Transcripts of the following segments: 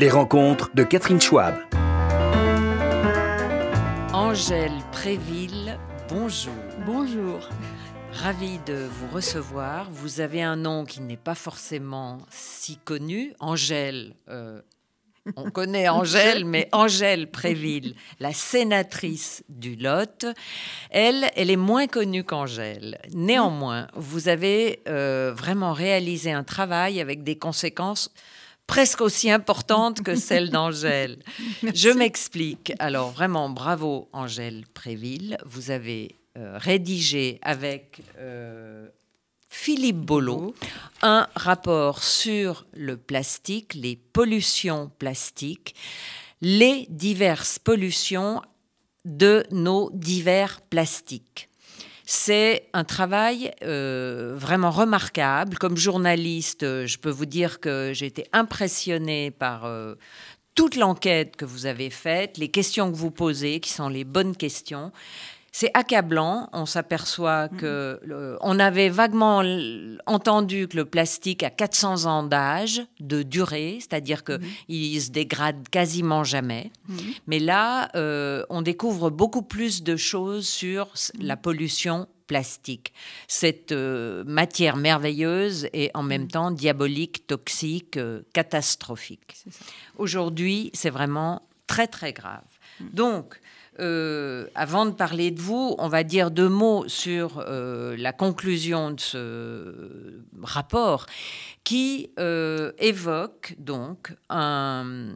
Les rencontres de Catherine Schwab. Angèle Préville, bonjour. Bonjour. Ravi de vous recevoir. Vous avez un nom qui n'est pas forcément si connu. Angèle, euh, on connaît Angèle, mais Angèle Préville, la sénatrice du Lot, elle, elle est moins connue qu'Angèle. Néanmoins, vous avez euh, vraiment réalisé un travail avec des conséquences presque aussi importantes que celles d'Angèle. Je m'explique. Alors vraiment, bravo Angèle Préville. Vous avez euh, rédigé avec euh, Philippe Bolo un rapport sur le plastique, les pollutions plastiques, les diverses pollutions de nos divers plastiques. C'est un travail euh, vraiment remarquable. Comme journaliste, je peux vous dire que j'ai été impressionnée par euh, toute l'enquête que vous avez faite, les questions que vous posez, qui sont les bonnes questions. C'est accablant. On s'aperçoit Mhm. que on avait vaguement entendu que le plastique a 400 ans d'âge, de durée, c'est-à-dire que il se dégrade quasiment jamais. Mais là, euh, on découvre beaucoup plus de choses sur Mhm. la pollution plastique. Cette euh, matière merveilleuse et en même temps diabolique, toxique, euh, catastrophique. Aujourd'hui, c'est vraiment très très grave. Mm. Donc, euh, avant de parler de vous, on va dire deux mots sur euh, la conclusion de ce rapport qui euh, évoque donc un-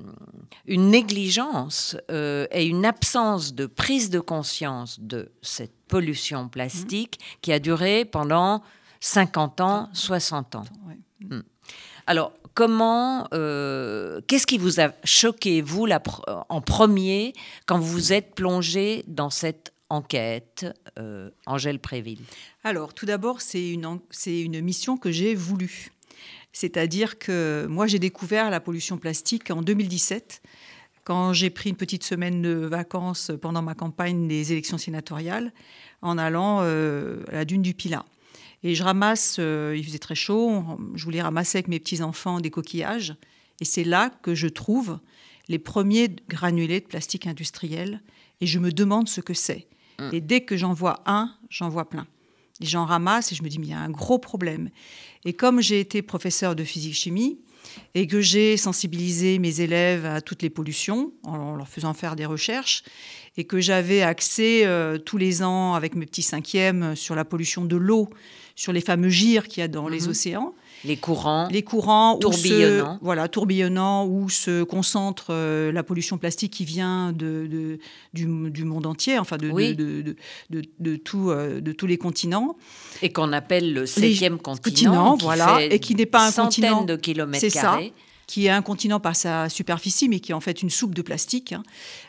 une négligence et une absence de prise de conscience de cette pollution plastique qui a duré pendant 50 ans, 60 ans. Ouais. Alors, comment, euh, qu'est-ce qui vous a choqué, vous, en premier, quand vous vous êtes plongé dans cette enquête, euh, Angèle Préville? Alors, tout d'abord, c'est une, une mission que j'ai voulu. C'est-à-dire que moi, j'ai découvert la pollution plastique en 2017, quand j'ai pris une petite semaine de vacances pendant ma campagne des élections sénatoriales, en allant euh, à la dune du Pilat. Et je ramasse, euh, il faisait très chaud, je voulais ramasser avec mes petits-enfants des coquillages. Et c'est là que je trouve les premiers granulés de plastique industriel. Et je me demande ce que c'est. Et dès que j'en vois un, j'en vois plein. Et j'en ramasse et je me dis, mais il y a un gros problème. Et comme j'ai été professeur de physique-chimie et que j'ai sensibilisé mes élèves à toutes les pollutions en leur faisant faire des recherches, et que j'avais accès euh, tous les ans avec mes petits cinquièmes sur la pollution de l'eau, sur les fameux gyres qu'il y a dans les Mhm. océans, Les courants les courants se- Tourbillonnants. voilà, tourbillonnants, où se concentre euh, la pollution plastique qui vient de, de- du, du monde entier, enfin de, de- Oui. de, tout, euh, de tous les continents. et qu'on appelle le septième continent, qui voilà, fait et qui n'est pas un continent. de kilomètres C'est ça. carrés. qui est un continent par sa superficie, mais qui est en fait une soupe de plastique, hein,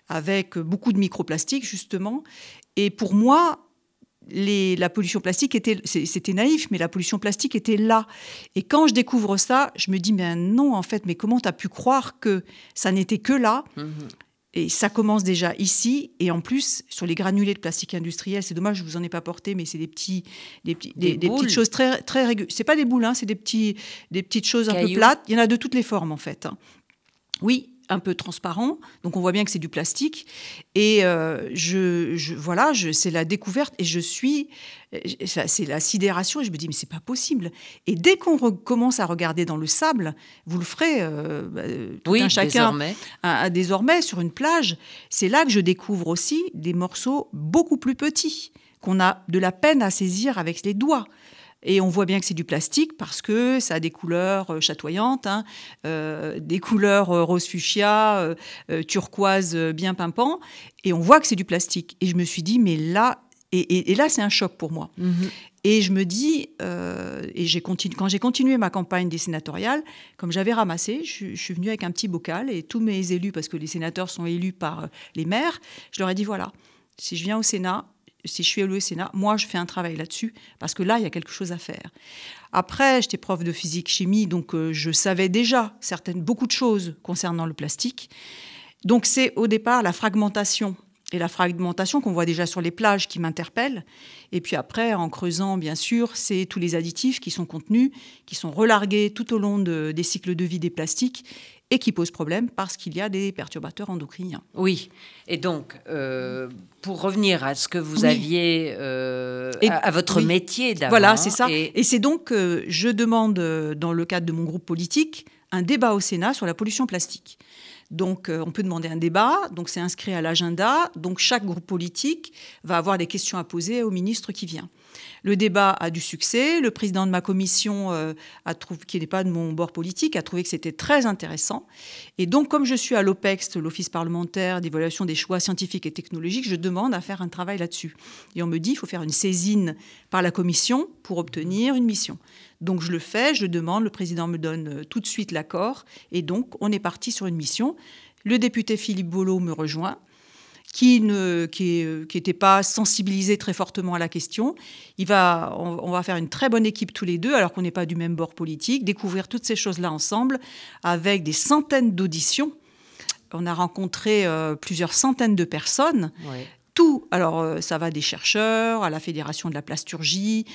avec beaucoup de microplastiques, justement. Et pour moi, les- la pollution plastique était, c'était naïf, mais la pollution plastique était là. Et quand je découvre ça, je me dis, mais non, en fait, mais comment tu as pu croire que ça n'était que là? Mhm. et ça commence déjà ici. Et en plus, sur les granulés de plastique industriel, c'est dommage, je vous en ai pas porté, mais c'est des petits, des, petits, Des des, des boules. petites choses très, très régulières. C'est pas des boules, hein, c'est des petits, des petites choses un peu plates. Il y en a de toutes les formes, en fait. hein. Oui, un peu transparent, donc on voit bien que c'est du plastique. Et euh, je, je- voilà, je, c'est la découverte et je suis, euh, c'est la sidération et je me dis mais c'est pas possible. Et dès qu'on commence à regarder dans le sable, vous le ferez, euh, bah, euh, tout Oui, un chacun désormais. à- à désormais sur une plage, c'est là que je découvre aussi des morceaux beaucoup plus petits qu'on a de la peine à saisir avec les doigts. Et on voit bien que c'est du plastique parce que ça a des couleurs euh, chatoyantes, hein, euh, des couleurs euh, rose fuchsia, euh, turquoise bien pimpant. Et on voit que c'est du plastique. Et je me suis dit, mais là, et, et- et là, c'est un choc pour moi. Mhm. Et je me dis, euh, et j'ai continué, quand j'ai continué ma campagne des sénatoriales, comme j'avais ramassé, je, je suis venue avec un petit bocal et tous mes élus, parce que les sénateurs sont élus par les maires, je leur ai dit voilà, si je viens au Sénat, si je suis élu au Sénat, moi je fais un travail là-dessus, parce que là, il y a quelque chose à faire. Après, j'étais prof de physique-chimie, donc euh, je savais déjà certaines, beaucoup de choses concernant le plastique. Donc c'est au départ la fragmentation et la fragmentation qu'on voit déjà sur les plages qui m'interpelle. Et puis après, en creusant, bien sûr, c'est tous les additifs qui sont contenus, qui sont relargués tout au long de- des cycles de vie des plastiques et qui pose problème parce qu'il y a des perturbateurs endocriniens. Oui, et donc, euh, pour revenir à ce que vous aviez, euh, à, votre métier d'avant. Voilà, c'est ça. Et, c'est donc, que je demande, dans le cadre de mon groupe politique, un débat au Sénat sur la pollution plastique. Donc, on peut demander un débat, donc c'est inscrit à l'agenda, donc chaque groupe politique va avoir des questions à poser au ministre qui vient. Le débat a du succès. Le président de ma commission, euh, a qui n'est pas de mon bord politique, a trouvé que c'était très intéressant. Et donc, comme je suis à l'OPEX, l'Office parlementaire d'évaluation des choix scientifiques et technologiques, je demande à faire un travail là-dessus. Et on me dit, il faut faire une saisine par la commission pour obtenir une mission. Donc je le fais, je le demande, le président me donne euh, tout de suite l'accord, et donc on est parti sur une mission. Le député Philippe Bolo me rejoint qui ne qui, était pas sensibilisé très fortement à la question. Il va, on, va faire une très bonne équipe tous les deux, alors qu'on n'est pas du même bord politique, découvrir toutes ces choses-là ensemble, avec des centaines d'auditions. On a rencontré euh, plusieurs centaines de personnes tout. Alors, euh, ça va des chercheurs à la Fédération de la plasturgie,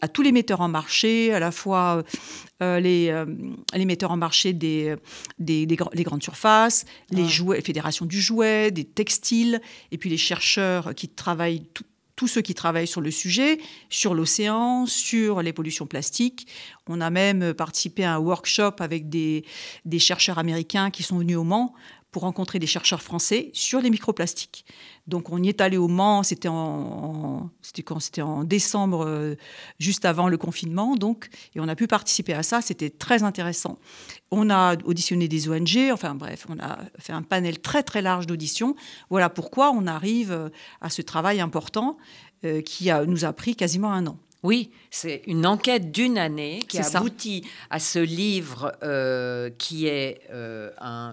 à tous les metteurs en marché, à la fois euh, les, euh, les, metteurs en marché des, des, grandes surfaces, les jouets, fédérations du jouet, des textiles, et puis les chercheurs qui travaillent tous ceux qui travaillent sur le sujet, sur l'océan, sur les pollutions plastiques. On a même participé à un workshop avec des, des chercheurs américains qui sont venus au Mans pour rencontrer des chercheurs français sur les microplastiques. Donc on y est allé au Mans, c'était en, quand c'était en décembre, euh, juste avant le confinement, donc et on a pu participer à ça, c'était très intéressant. On a auditionné des ONG, enfin bref, on a fait un panel très très large d'auditions. Voilà pourquoi on arrive euh, à ce travail important euh, qui nous a pris quasiment un an. Oui, c'est une enquête d'une année qui aboutit à ce livre qui est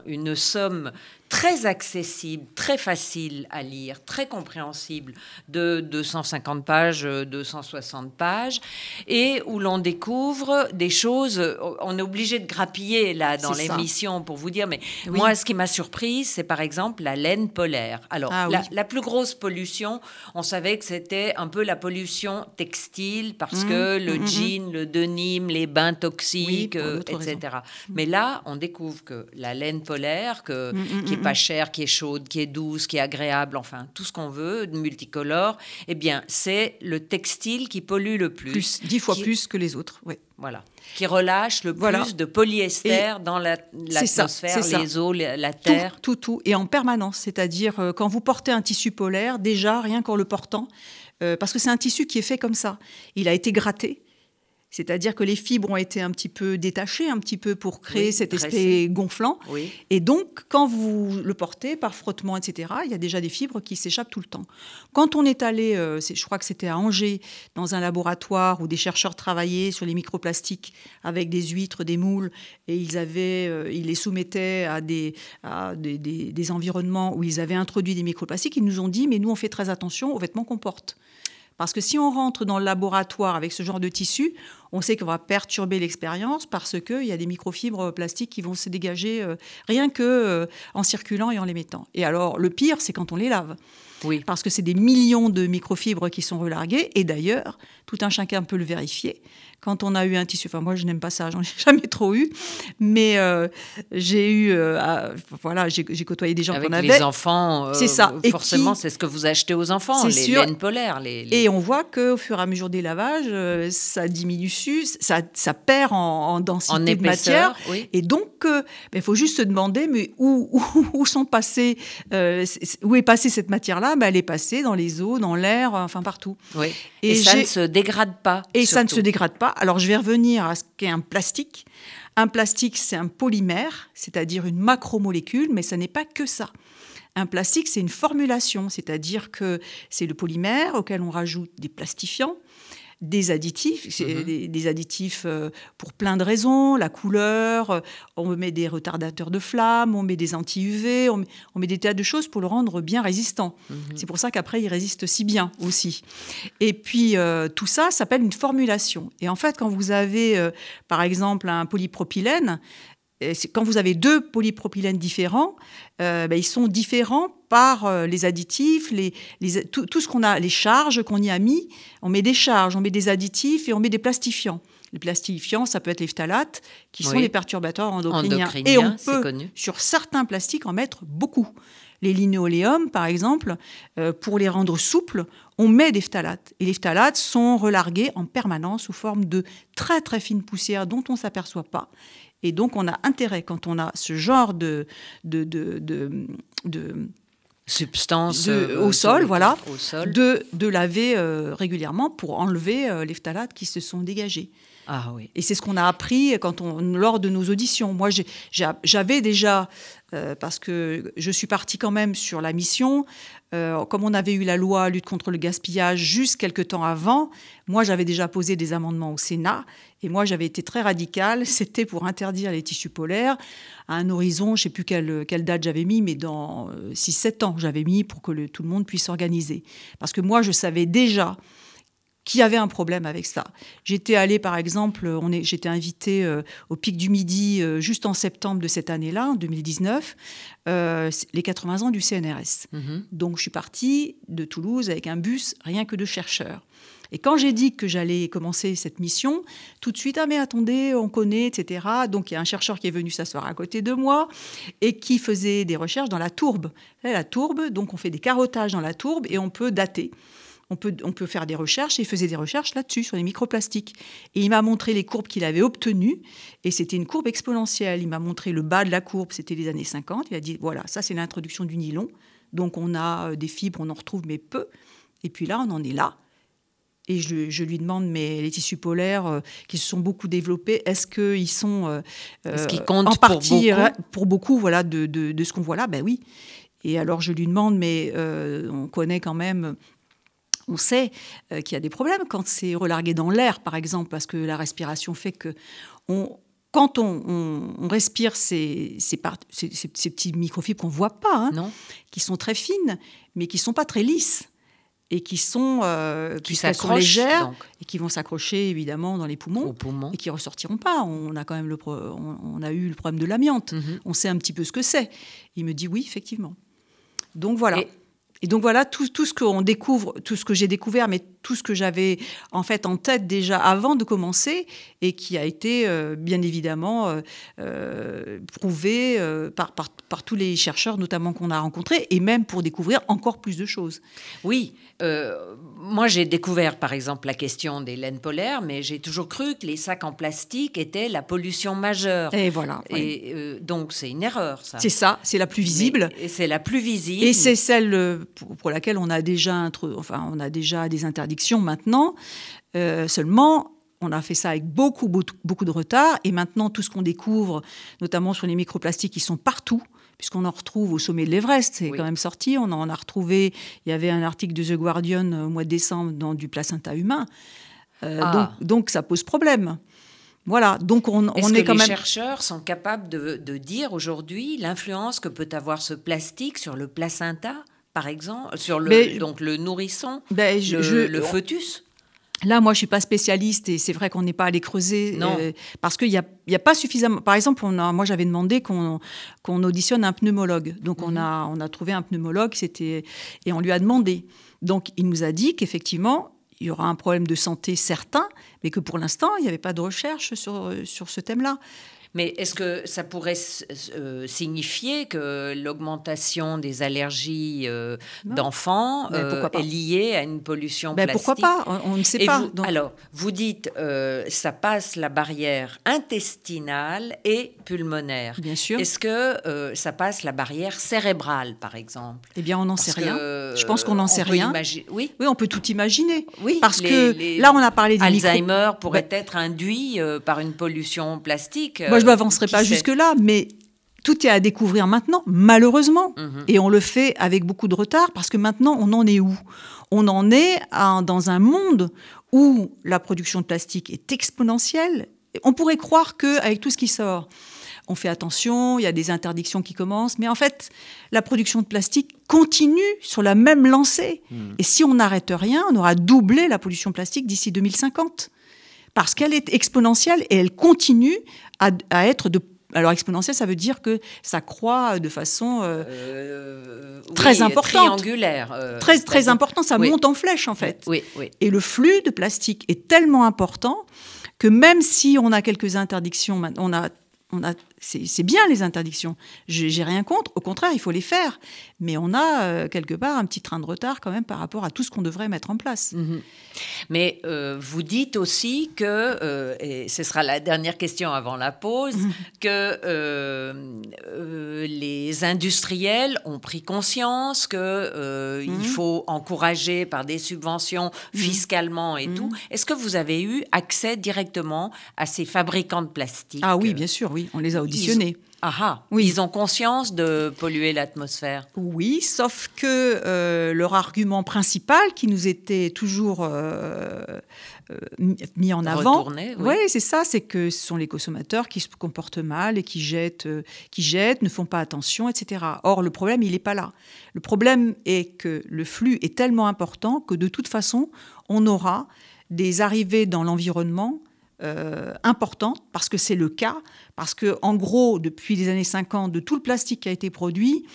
une somme très accessible, très facile à lire, très compréhensible, de 250 pages, 260 pages, et où l'on découvre des choses. On est obligé de grappiller là dans l'émission pour vous dire, mais moi, ce qui m'a surprise, c'est par exemple la laine polaire. Alors, ah la, plus grosse pollution, on savait que c'était un peu la pollution textile parce mmh, que le mmh, mmh, jean, le denim, les bains toxiques, euh, etc. Mais là, on découvre que la laine polaire, que, qui pas chère, qui est chaude, qui est douce, qui est agréable, enfin tout ce qu'on veut, multicolore, eh bien c'est le textile qui pollue le plus. plus dix fois plus que les autres, oui. Voilà. Qui relâche le plus de polyester dans l'atmosphère, les eaux, la, terre. Tout, tout, Et en permanence. C'est-à-dire, euh, quand vous portez un tissu polaire, déjà, rien qu'en le portant, parce que c'est un tissu qui est fait comme ça. Il a été gratté. C'est-à-dire que les fibres ont été un petit peu détachées, un petit peu pour créer cet aspect gonflant. Et donc, quand vous le portez par frottement, etc., il y a déjà des fibres qui s'échappent tout le temps. Quand on est allé, euh, je crois que c'était à Angers, dans un laboratoire où des chercheurs travaillaient sur les microplastiques avec des huîtres, des moules, et ils, avaient, euh, ils les soumettaient à, des, des, des environnements où ils avaient introduit des microplastiques, ils nous ont dit, mais nous, on fait très attention aux vêtements qu'on porte. Parce que si on rentre dans le laboratoire avec ce genre de tissu, on sait qu'on va perturber l'expérience parce qu'il y a des microfibres plastiques qui vont se dégager euh, rien que euh, en circulant et en les mettant. Et alors, le pire, c'est quand on les lave. Oui. Parce que c'est des millions de microfibres qui sont relarguées. Et d'ailleurs, tout un chacun peut le vérifier quand on a eu un tissu. Enfin, moi, je n'aime pas ça, j'en ai jamais trop eu. Mais euh, j'ai eu, euh, voilà, j'ai côtoyé des gens qui en avaient. les enfants, euh, c'est ça. Forcément, c'est ce que vous achetez aux enfants, les sûr. laines polaires. Les, Et on voit qu'au fur et à mesure des lavages, ça diminue, ça, ça perd en, densité de matière. Et donc, ben, il faut juste se demander, mais où, où, sont passés, où est passée cette matière-là ben, Elle est passée dans les eaux, dans l'air, enfin partout. Oui. Et, ça ne se dégrade pas. Et ça ne se dégrade pas. Alors je vais revenir à ce qu'est un plastique. Un plastique, c'est un polymère, c'est-à-dire une macromolécule, mais ce n'est pas que ça. Un plastique, c'est une formulation, c'est-à-dire que c'est le polymère auquel on rajoute des plastifiants des additifs, mhm. des, additifs euh, pour plein de raisons, la couleur, euh, on met des retardateurs de flamme, on met des anti-UV, on, met des tas de choses pour le rendre bien résistant. Mhm. C'est pour ça qu'après, il résiste si bien aussi. Et puis, euh, tout ça s'appelle une formulation. Et en fait, quand vous avez, par exemple, un polypropylène, quand vous avez deux polypropylènes différents, ben, ils sont différents par euh, les additifs, les, tout, ce qu'on a, les charges qu'on y a mis. On met des charges, on met des additifs et on met des plastifiants. Les plastifiants, ça peut être les phtalates, qui sont des perturbateurs endocriniens. Et on peut, connu. sur certains plastiques, en mettre beaucoup. Les linoléums, par exemple, euh, pour les rendre souples, on met des phtalates. Et les phtalates sont relargués en permanence sous forme de très très fines poussières dont on ne s'aperçoit pas. Et donc, on a intérêt, quand on a ce genre de, de, de, de- de- Substance De- euh, au sol, le- voilà. Au sol. de, de laver euh, régulièrement pour enlever euh, les phtalates qui se sont dégagés. Ah. Et c'est ce qu'on a appris lors de nos auditions. Moi, j'avais déjà, euh, parce que je suis partie quand même sur la mission, euh, comme on avait eu la loi lutte contre le gaspillage juste quelques temps avant, moi j'avais déjà posé des amendements au Sénat, et moi j'avais été très radicale, c'était pour interdire les tissus polaires à un horizon, je ne sais plus quelle, date j'avais mis, mais dans 6-7 ans j'avais mis pour que tout le monde puisse s'organiser. Parce que moi je savais déjà qu'il y avait un problème avec ça. J'étais allée, par exemple, est, j'étais invitée euh, au Pic du Midi euh, juste en septembre de cette année-là, en 2019, euh, c'est les 80 ans du CNRS. Mhm. Donc je suis partie de Toulouse avec un bus rien que de chercheurs. Et quand j'ai dit que j'allais commencer cette mission, tout de suite, ah mais attendez, on connaît, etc. Donc il y a un chercheur qui est venu s'asseoir à côté de moi et qui faisait des recherches dans la tourbe. La tourbe, donc on fait des carottages dans la tourbe et on peut dater. On peut, on peut faire des recherches et il faisait des recherches là-dessus, sur les microplastiques. Et il m'a montré les courbes qu'il avait obtenues et c'était une courbe exponentielle. Il m'a montré le bas de la courbe, c'était les années 50. Il a dit, voilà, ça c'est l'introduction du nylon. Donc on a euh, des fibres, on en retrouve, mais peu. Et puis là, on en est là. Et je, je lui demande, mais les tissus polaires euh, qui se sont beaucoup développés, est-ce qu'ils sont euh, Est-ce qu'ils euh, comptent en pour partie beaucoup pour beaucoup voilà, de, de- de ce qu'on voit là? Ben oui. Et alors je lui demande, mais euh, on connaît quand même, on sait euh, qu'il y a des problèmes quand c'est relargué dans l'air, par exemple, parce que la respiration fait que on, quand on, on- on respire ces, ces, par- ces- ces- ces petits microfibres qu'on ne voit pas, hein, Non qui sont très fines, mais qui sont pas très lisses et qui sont, euh, Qui puisqu'elles sont s'accrochent légères donc, et qui vont s'accrocher évidemment dans les poumons poumon. et qui ressortiront pas. On a quand même le, pro- on, on a eu le problème de l'amiante. Mhm. On sait un petit peu ce que c'est. Il me dit oui, effectivement. Donc voilà. Et- Et, donc voilà tout, tout ce qu'on découvre, tout ce que j'ai découvert, mais tout ce que j'avais en fait en tête déjà avant de commencer et qui a été euh, bien évidemment euh, euh, prouvé par, par, par tous les chercheurs notamment qu'on a rencontrés et même pour découvrir encore plus de choses. Oui, euh, moi j'ai découvert par exemple la question des laines polaires, mais j'ai toujours cru que les sacs en plastique étaient la pollution majeure. Et voilà. oui. Et euh, donc c'est une erreur ça. C'est ça, c'est la plus visible. C'est la plus visible. Et c'est celle euh, pour, laquelle on a déjà, enfin, on a déjà des interdictions maintenant. Euh, seulement, on a fait ça avec beaucoup, beaucoup, beaucoup de retard. Et maintenant, tout ce qu'on découvre, notamment sur les microplastiques, qui sont partout, puisqu'on en retrouve au sommet de l'Everest, c'est Oui. quand même sorti. On en a retrouvé. Il y avait un article de The Guardian au mois de décembre dans du placenta humain. Euh, Ah. donc, donc, ça pose problème. Voilà. Donc, on, Est-ce on que est quand les même. chercheurs sont capables de, de dire aujourd'hui l'influence que peut avoir ce plastique sur le placenta, par exemple, sur le, Mais- donc le nourrisson, Ben, je- le, je- le fœtus Là, moi, je suis pas spécialiste et c'est vrai qu'on n'est pas allé creuser Non. euh, parce qu'il n'y a, y a pas suffisamment. Par exemple, on a, moi, j'avais demandé qu'on auditionne un pneumologue. Donc, on, a, on a trouvé un pneumologue c'était, et on lui a demandé. Donc, il nous a dit qu'effectivement, il y aura un problème de santé certain, mais que pour l'instant, il n'y avait pas de recherche sur, sur ce thème-là. Mais est-ce que ça pourrait euh, signifier que l'augmentation des allergies euh, d'enfants Mais euh, est liée à une pollution Ben, plastique pourquoi pas? On, on ne sait Et pas. vous- Donc, alors, vous dites ça passe la barrière intestinale et pulmonaire. bien sûr. Est-ce que ça passe la barrière cérébrale, par exemple? Eh bien, on n'en sait rien. Je pense qu'on n'en sait rien. Oui, Oui, on peut tout imaginer. oui. Parce les- que les- là, on a parlé des micro- pourrait être induit par une pollution plastique. Moi, je m'avancerai pas jusque-là, mais tout est à découvrir maintenant, malheureusement. Mhm. Et on le fait avec beaucoup de retard parce que maintenant, on en est où? On en est à- dans un monde où la production de plastique est exponentielle. On pourrait croire qu'avec tout ce qui sort, on fait attention, il y a des interdictions qui commencent, mais en fait, la production de plastique continue sur la même lancée. Et si on n'arrête rien, on aura doublé la pollution plastique d'ici 2050 parce qu'elle est exponentielle et elle continue à, à être de... Alors exponentielle, ça veut dire que ça croît de façon euh, Euh, Très oui, importante. Triangulaire. euh, très, très importante, ça oui. monte en flèche en fait. Oui, oui. Et le flux de plastique est tellement important que même si on a quelques interdictions, on a on a, c'est bien les interdictions. J'ai rien contre. Au contraire, il faut les faire. Mais on a euh, quelque part un petit train de retard quand même par rapport à tout ce qu'on devrait mettre en place. Mhm. Mais euh, vous dites aussi que, euh, et ce sera la dernière question avant la pause, mhm. que les industriels ont pris conscience qu'il mhm. faut encourager par des subventions fiscalement et tout. Est-ce que vous avez eu accès directement à ces fabricants de plastique? Ah oui, bien sûr, oui on les a auditionnés. Ah, ah oui. Ils ont conscience de polluer l'atmosphère. Oui, sauf que euh, leur argument principal, qui nous était toujours euh, euh, mis en avant, oui, ouais, c'est ça, c'est que ce sont les consommateurs qui se comportent mal et qui jettent, qui jettent, ne font pas attention, etc. Or, le problème, il n'est pas là. Le problème est que le flux est tellement important que de toute façon, on aura des arrivées dans l'environnement euh, importante, parce que c'est le cas, parce que en gros, depuis les années 50, de tout le plastique qui a été produit,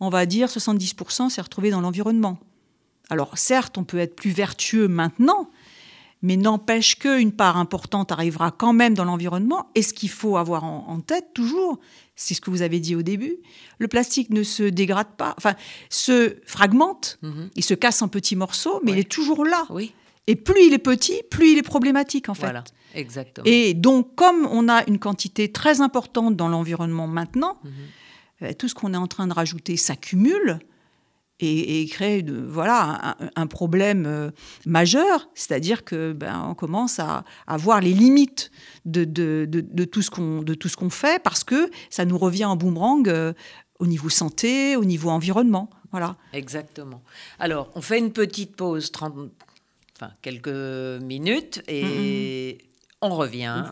on va dire 70% s'est retrouvé dans l'environnement. Alors certes, on peut être plus vertueux maintenant, mais n'empêche qu'une part importante arrivera quand même dans l'environnement. Et ce qu'il faut avoir en, tête toujours, c'est ce que vous avez dit au début, le plastique ne se dégrade pas, enfin, se fragmente, mhm. il se casse en petits morceaux, mais il est toujours là. Oui. Et plus il est petit, plus il est problématique en fait. Voilà. Exactement. Et donc, comme on a une quantité très importante dans l'environnement maintenant, mhm. euh, tout ce qu'on est en train de rajouter s'accumule et, crée de, voilà, un, problème euh, majeur, c'est-à-dire que ben, on commence à, à, voir les limites de, de, de, tout ce qu'on fait parce que ça nous revient en boomerang euh, au niveau santé, au niveau environnement. Voilà. Exactement. Alors, on fait une petite pause, 30, enfin, quelques minutes, et on revient.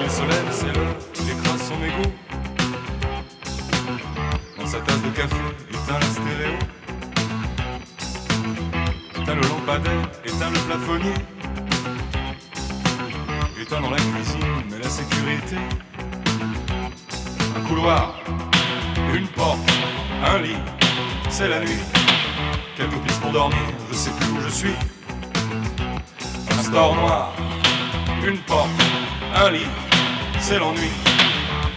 Il se lève, c'est l'heure, il écrase son égo. Dans sa tasse de café, éteint la stéréo. Éteint le lampadaire, éteint le plafonnier. Éteint dans la cuisine, mais la sécurité. Une porte un lit, c'est la nuit. Quelques pistes pour dormir, je sais plus où je suis. Un store noir, une porte, un lit, c'est l'ennui.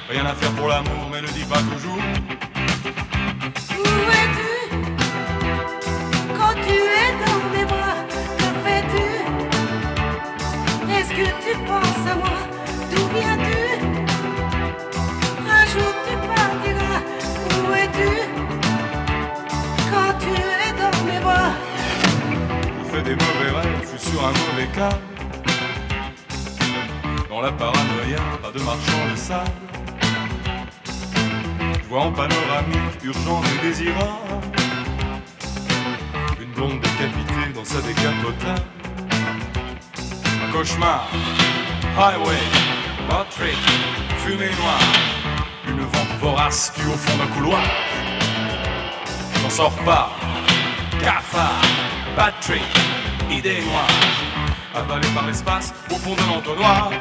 Rien à faire pour l'amour, mais ne dis pas toujours. Dans la paranoïa, pas de marchand de sable. Je vois en panoramique, urgent et désirant Une blonde décapitée dans sa décapotable. Un cauchemar, highway, Patrick, fumée noire. Une vente vorace tue au fond d'un couloir. J'en sors pas, cafard, Patrick idée noire, avalée par l'espace au fond de l'entonnoir.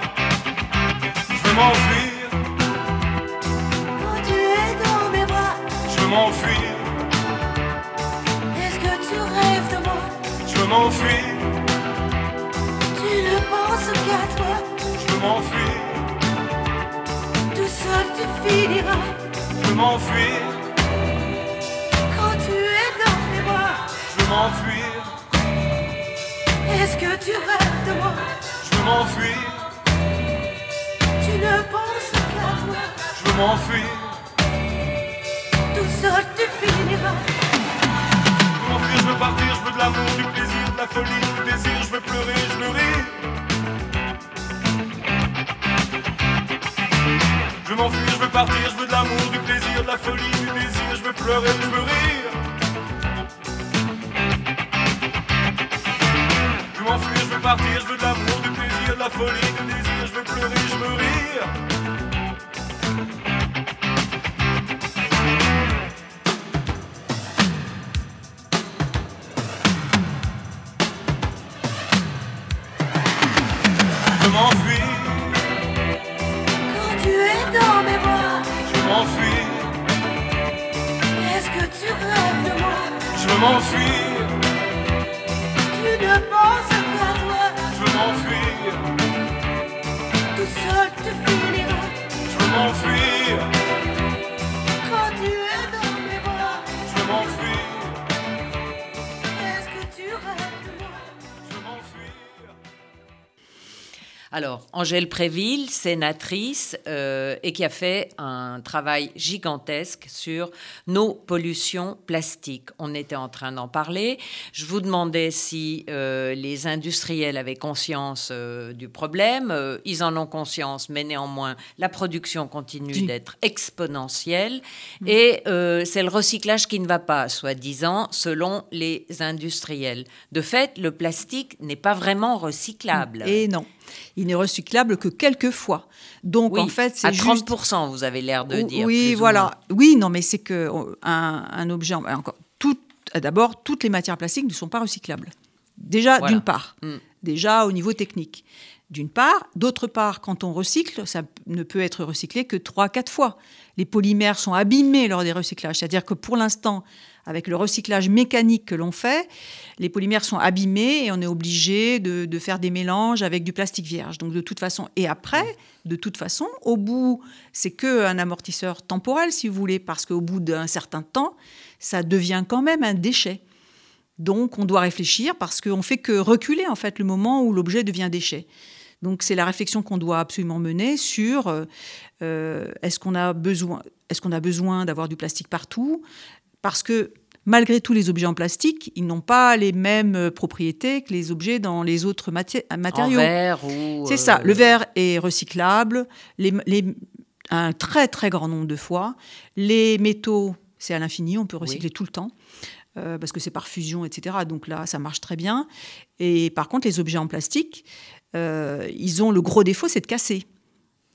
Je veux m'enfuir. Quand tu es dans mes bras, je veux m'enfuir. Est-ce que tu rêves de moi? Je veux m'enfuir. Tu ne penses qu'à toi. Je veux m'enfuir. Tout seul tu finiras. Je veux m'enfuir. Quand tu es dans mes bras, je veux m'enfuir. Est-ce que tu rêves? De moi Je veux m'enfuir. Tu ne penses qu'à toi. Je veux m'enfuir. Tout seul tu finiras. Je veux m'enfuir, je veux partir, je veux de l'amour, du plaisir, de la folie, du désir, je veux pleurer, je veux rire. Je veux m'enfuir, je veux partir, je veux de l'amour, du plaisir, de la folie, du désir, je veux pleurer, je veux rire. Je veux de l'amour, du plaisir, de la folie, du désir, je veux pleurer, je veux rire. Angèle Préville, sénatrice, euh, et qui a fait un travail gigantesque sur nos pollutions plastiques. On était en train d'en parler. Je vous demandais si euh, les industriels avaient conscience euh, du problème. Ils en ont conscience, mais néanmoins, la production continue Oui. d'être exponentielle. Et euh, c'est le recyclage qui ne va pas, soi-disant, selon les industriels. De fait, le plastique n'est pas vraiment recyclable. Et non, il n'est que quelques fois. Donc Oui, en fait, c'est à juste 30%, vous avez l'air de dire. Oui, voilà. Oui, non, mais c'est que un, un objet, en- encore, tout, d'abord, toutes les matières plastiques ne sont pas recyclables. Déjà, Voilà. d'une part, Mm. déjà au niveau technique. D'une part, d'autre part, quand on recycle, ça ne peut être recyclé que trois, quatre fois. Les polymères sont abîmés lors des recyclages, c'est-à-dire que pour l'instant, avec le recyclage mécanique que l'on fait, les polymères sont abîmés et on est obligé de, faire des mélanges avec du plastique vierge. Donc de toute façon, et après, de toute façon, au bout, c'est que un amortisseur temporel, si vous voulez, parce qu'au bout d'un certain temps, ça devient quand même un déchet. Donc on doit réfléchir parce qu'on fait que reculer en fait le moment où l'objet devient déchet. Donc c'est la réflexion qu'on doit absolument mener sur euh, euh, est-ce qu'on a besoin, est-ce qu'on a besoin d'avoir du plastique partout? Parce que malgré tous les objets en plastique, ils n'ont pas les mêmes euh, propriétés que les objets dans les autres maté- En matériaux. verre ou. C'est euh, ça. Le verre est recyclable les, les- un très très grand nombre de fois. Les métaux, c'est à l'infini, on peut recycler tout le temps. euh, parce que c'est par fusion, etc. Donc là, ça marche très bien. Et par contre, les objets en plastique, euh, ils ont le gros défaut, c'est de casser.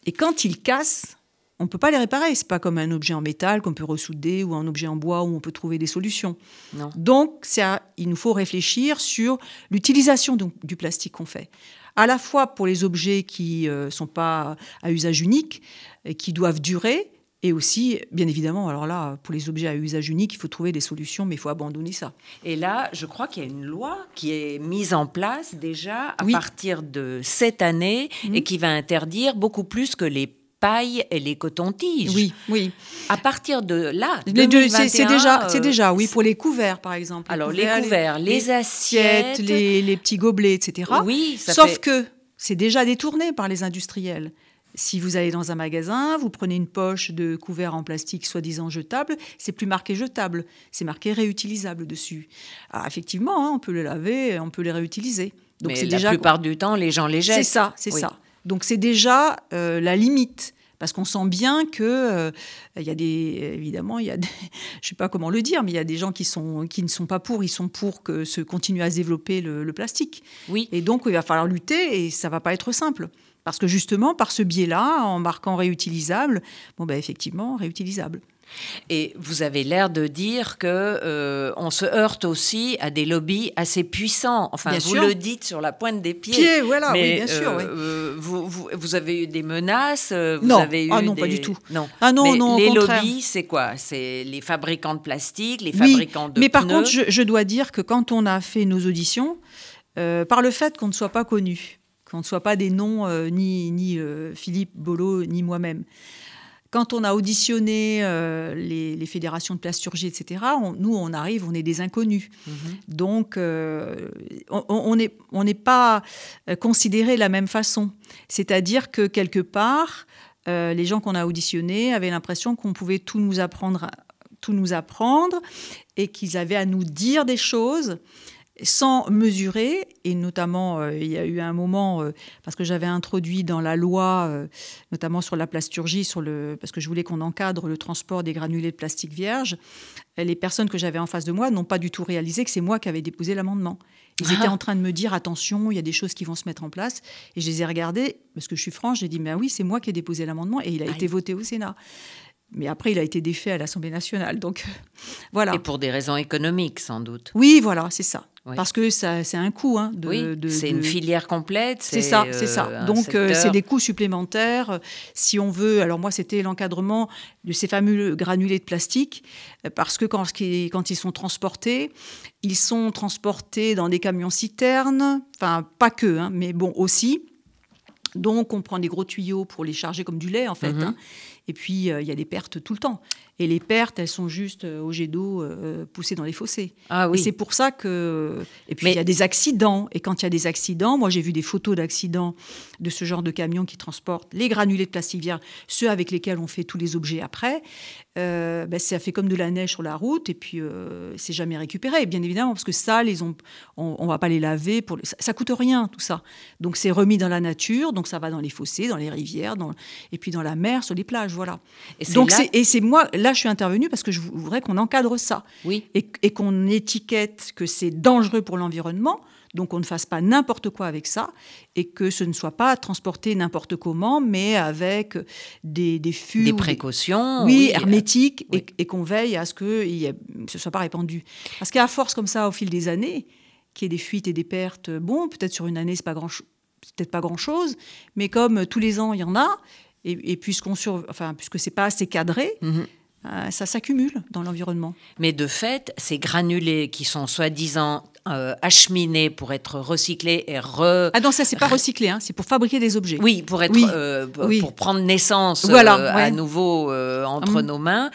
Et quand ils cassent, on ne peut pas les réparer. C'est pas comme un objet en métal qu'on peut ressouder ou un objet en bois où on peut trouver des solutions. Non. Donc, à- il nous faut réfléchir sur l'utilisation du plastique qu'on fait. À la fois pour les objets qui ne sont pas à usage unique, et qui doivent durer, et aussi, bien évidemment, alors là, pour les objets à usage unique, il faut trouver des solutions, mais il faut abandonner ça. Et là, je crois qu'il y a une loi qui est mise en place déjà à Oui. partir de cette année et qui va interdire beaucoup plus que les pailles et les cotons-tiges. Oui, oui. À partir de là, Les deux, c'est c'est 2021, déjà, c'est déjà, oui, pour les couverts, par exemple. Alors, les couverts, les assiettes, assiettes. les, les petits gobelets, etc. Oui, ça Sauf fait- que c'est déjà détourné par les industriels. Si vous allez dans un magasin, vous prenez une poche de couverts en plastique soi-disant jetable, c'est plus marqué jetable, c'est marqué réutilisable dessus. Ah, effectivement, hein, on peut les laver, on peut les réutiliser. Donc mais la déjà plupart du temps, les gens les jettent. c'est ça, c'est Oui. ça. Donc c'est déjà euh, la limite. Parce qu'on sent bien que euh, il y a des évidemment il y a des, je sais pas comment le dire mais il y a des gens qui sont qui ne sont pas pour ils sont pour que se continue à se développer le, le plastique Oui. et donc il va falloir lutter et ça va pas être simple parce que justement par ce biais-là en marquant réutilisable bon ben effectivement réutilisable Et vous avez l'air de dire que euh, on se heurte aussi à des lobbies assez puissants. Enfin, Bien vous sûr. le dites sur la pointe des pieds. Pieds, voilà, oui, bien sûr, oui. euh, vous, vous- vous avez eu des menaces. euh, Vous Non. avez eu Ah non, des- pas du tout. Non. Ah non, Mais non, Les lobbies, c'est quoi? C'est les fabricants de plastique, les Oui, fabricants de mais par contre, je, je dois dire que quand on a fait nos auditions, euh, par le fait qu'on ne soit pas connus, qu'on ne soit pas des noms euh, ni, ni euh, Philippe Bolo ni moi-même, quand on a auditionné euh, les, les fédérations de plasturgie, etc., on- nous, on arrive, on est des inconnus. Donc, euh, on- n'est on pas euh, considérés de la même façon. C'est-à-dire que quelque part, euh, les gens qu'on a auditionnés avaient l'impression qu'on pouvait tout nous apprendre, tout nous apprendre, et qu'ils avaient à nous dire des choses sans mesurer, et notamment, euh, il y a eu un moment, euh, parce que j'avais introduit dans la loi, euh, notamment sur la plasturgie, sur le, parce que je voulais qu'on encadre le transport des granulés de plastique vierge, les personnes que j'avais en face de moi n'ont pas du tout réalisé que c'est moi qui avais déposé l'amendement. Ils étaient en train de me dire, attention, il y a des choses qui vont se mettre en place, et je les ai regardés, parce que je suis franche, j'ai dit, mais oui, c'est moi qui ai déposé l'amendement, et il a Aïe. été voté au Sénat. Mais après, il a été défait à l'Assemblée nationale. Donc, voilà. Et pour des raisons économiques, sans doute. Oui, voilà, c'est ça. Oui. Parce que ça, c'est un coût. Hein, de, oui, de- c'est de- une filière complète. C'est ça, c'est euh, ça. un Donc, euh, c'est des coûts supplémentaires. Si on veut, alors moi, c'était l'encadrement de ces fameux granulés de plastique, euh, parce que quand, quand ils sont transportés, ils sont transportés dans des camions citernes, enfin, pas que, hein, mais bon, aussi. Donc, on prend des gros tuyaux pour les charger comme du lait, en fait. Mhm. hein. Et puis, euh, il y a des pertes tout le temps. Et les pertes, elles sont juste euh, au jet d'eau euh, poussées dans les fossés. Ah Et oui. c'est pour ça que. Et puis, Mais- il y a des accidents. Et quand il y a des accidents, moi, j'ai vu des photos d'accidents de ce genre de camions qui transportent les granulés de plastique vierge, ceux avec lesquels on fait tous les objets après. Euh, ben, ça fait comme de la neige sur la route. Et puis, euh, c'est jamais récupéré, bien évidemment, parce que ça, les on, on, on va pas les laver. Pour les- ça, ça coûte rien, tout ça. Donc, c'est remis dans la nature. Donc, ça va dans les fossés, dans les rivières, dans, et puis dans la mer, sur les plages. Voilà. Et Donc, là- et c'est moi, là, je suis intervenue parce que je voudrais qu'on encadre ça Oui. et, et qu'on étiquette que c'est dangereux pour l'environnement, donc on ne fasse pas n'importe quoi avec ça, et que ce ne soit pas transporté n'importe comment, mais avec des, des fûts. Des précautions. oui, hermétiques, oui. et, et qu'on veille à ce que ce ne soit pas répandu. Parce qu'à force comme ça, au fil des années, qu'il y ait des fuites et des pertes, bon, peut-être sur une année, c'est pas grand c'est peut-être pas grand-chose, mais comme tous les ans, il y en a, et, et puisqu'on sur, enfin, puisque c'est pas assez cadré, Mhm. Ça s'accumule dans l'environnement. Mais de fait, ces granulés qui sont soi-disant euh, acheminés pour être recyclés et re... Ah non, ça, c'est pas recyclé, hein, c'est pour fabriquer des objets. Oui, pour être, Oui. euh, Oui. pour prendre naissance Voilà, euh, à ouais. nouveau euh, entre Hum. nos mains,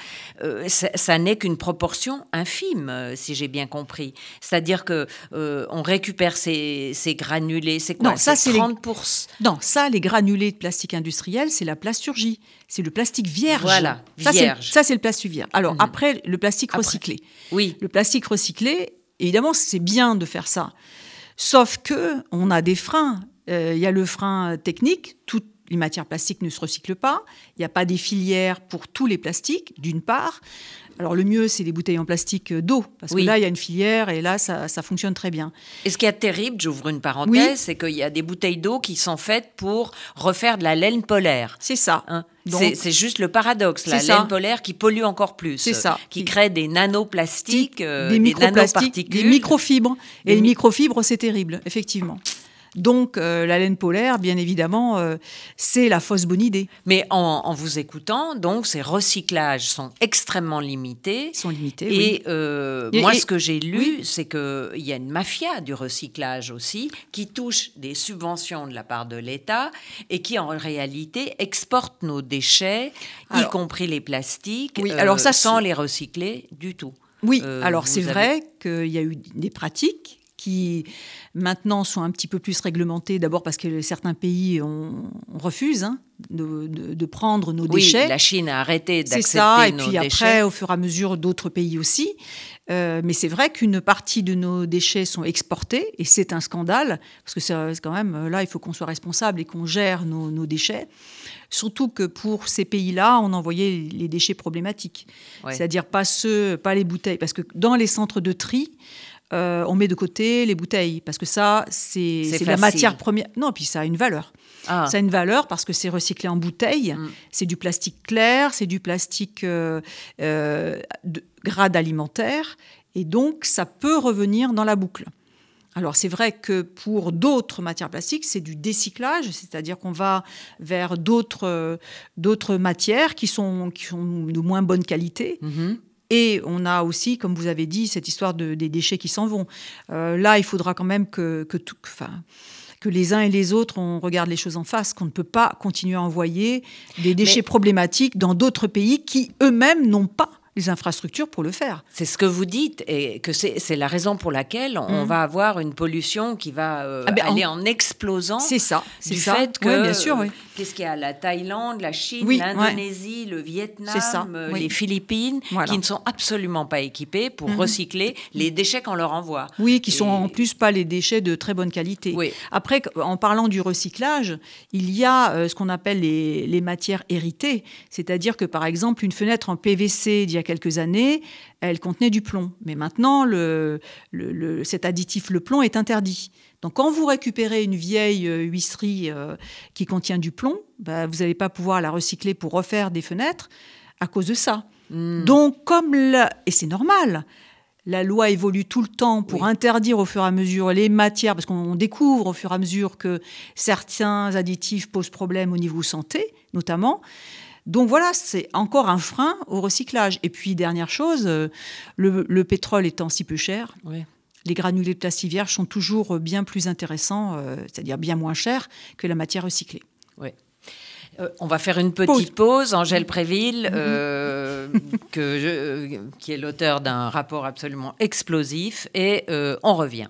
ça, ça n'est qu'une proportion infime, si j'ai bien compris. C'est-à-dire que on récupère ces, ces granulés, c'est quoi? Non, ça, c'est les- 30 Non, ça, les granulés de plastique industriel, c'est la plasturgie. C'est le plastique vierge. Voilà, vierge. Ça, c'est le plastique vierge. Alors, Mhm. après, le plastique Après. recyclé. Oui, Le plastique recyclé, évidemment, c'est bien de faire ça. Sauf que on a des freins. Euh, Il y a le frein technique. Toutes les matières plastiques ne se recyclent pas. Il n'y a pas des filières pour tous les plastiques, d'une part. Alors, le mieux, c'est les bouteilles en plastique d'eau. Parce Oui. que là, il y a une filière et là, ça, ça fonctionne très bien. Et ce qui est terrible, j'ouvre une parenthèse, Oui. c'est qu'il y a des bouteilles d'eau qui sont faites pour refaire de la laine polaire. C'est ça. hein. C'est juste le paradoxe, la ça. laine polaire qui pollue encore plus, C'est ça. qui crée des nanoplastiques, euh, des microplastiques, des nanoparticules. microfibres. Des Et les mi- microfibres, c'est terrible, effectivement. Donc, euh, la laine polaire, bien évidemment, euh, c'est la fausse bonne idée. Mais en, en vous écoutant, donc ces recyclages sont extrêmement limités. Ils sont limités. Et oui. euh, Et- moi, et- ce que j'ai lu, oui. c'est qu'il y a une mafia du recyclage aussi, qui touche des subventions de la part de l'État et qui, en réalité, exporte nos déchets, y compris les plastiques, Oui, alors ça, sans les recycler du tout. Oui, alors c'est avez- vrai qu'il y a eu des pratiques qui maintenant sont un petit peu plus réglementées, d'abord parce que certains pays on, on refuse hein, de, de- de prendre nos Oui, déchets. la Chine a arrêté C'est d'accepter ça, et nos puis déchets. après, au fur et à mesure, d'autres pays aussi. Euh, mais c'est vrai qu'une partie de nos déchets sont exportés, et c'est un scandale, parce que c'est c'est quand même, là, il faut qu'on soit responsable et qu'on gère nos, nos déchets. Surtout que pour ces pays-là, on envoyait les déchets problématiques. Ouais. C'est-à-dire pas ceux, pas les bouteilles, parce que dans les centres de tri, euh, on met de côté les bouteilles, parce que ça, c'est la matière première. Non, puis ça a une valeur. Ah. Ça a une valeur parce que c'est recyclé en bouteille. Mm. C'est du plastique clair, c'est du plastique euh, euh, de grade alimentaire. Et donc, ça peut revenir dans la boucle. Alors, c'est vrai que pour d'autres matières plastiques, c'est du décyclage, c'est-à-dire qu'on va vers d'autres matières qui sont, qui sont de moins bonne qualité. Mhm. Et on a aussi, comme vous avez dit, cette histoire de, des déchets qui s'en vont. Euh, là, il faudra quand même que, que, tout- enfin, que les uns et les autres, on regarde les choses en face, qu'on ne peut pas continuer à envoyer des déchets Mais- problématiques dans d'autres pays qui eux-mêmes n'ont pas les infrastructures pour le faire. C'est ce que vous dites et que c'est la raison pour laquelle on Mhm. va avoir une pollution qui va euh, Ah ben, aller en, explosant. C'est ça, c'est du ça. fait que, bien sûr, oui. euh, qu'est-ce qu'il y a? La Thaïlande, la Chine, Oui, l'Indonésie, le Vietnam, ça, euh, les Philippines, Voilà. qui ne sont absolument pas équipés pour Mhm. recycler les déchets qu'on leur envoie. Oui, qui sont Et- en plus pas les déchets de très bonne qualité. Oui. Après, en parlant du recyclage, il y a euh, ce qu'on appelle les, les matières héritées. C'est-à-dire que, par exemple, une fenêtre en PVC a quelques années, elle contenait du plomb. Mais maintenant, le, le- le- cet additif, le plomb, est interdit. Donc, quand vous récupérez une vieille euh, huisserie euh, qui contient du plomb, bah, vous n'allez pas pouvoir la recycler pour refaire des fenêtres à cause de ça. Hmm. Donc, comme la- et c'est normal, La loi évolue tout le temps pour Oui. interdire au fur et à mesure les matières, parce qu'on découvre au fur et à mesure que certains additifs posent problème au niveau santé, notamment. Donc voilà, c'est encore un frein au recyclage. Et puis, dernière chose, euh, le, le pétrole étant si peu cher, Oui. les granulés de plastique vierge sont toujours bien plus intéressants, euh, c'est-à-dire bien moins chers que la matière recyclée. Euh, on va faire une petite pause. Angèle Préville, euh, que je- euh, qui est l'auteur d'un rapport absolument explosif, et on revient.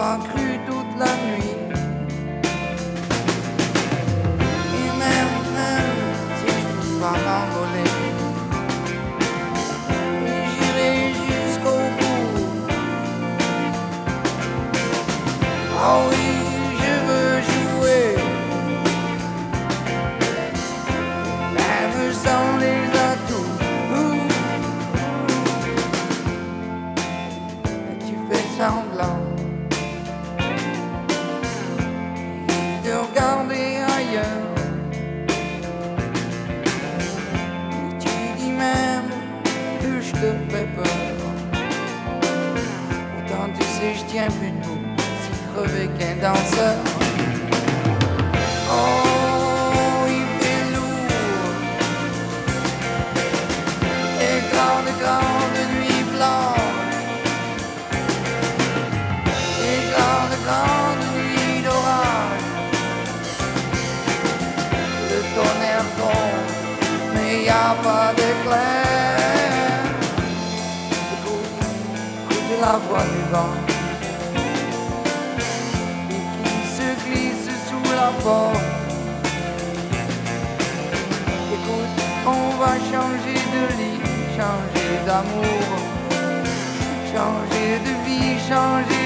Pas cru toute la nuit. Danseur Oh il fait lourd Et grande grande nuit blanche. Et grande grande nuit d'orage. Le tonnerre tombe Mais y a pas d'éclair. Écoute, écoute la voix du vent changer de vie, changer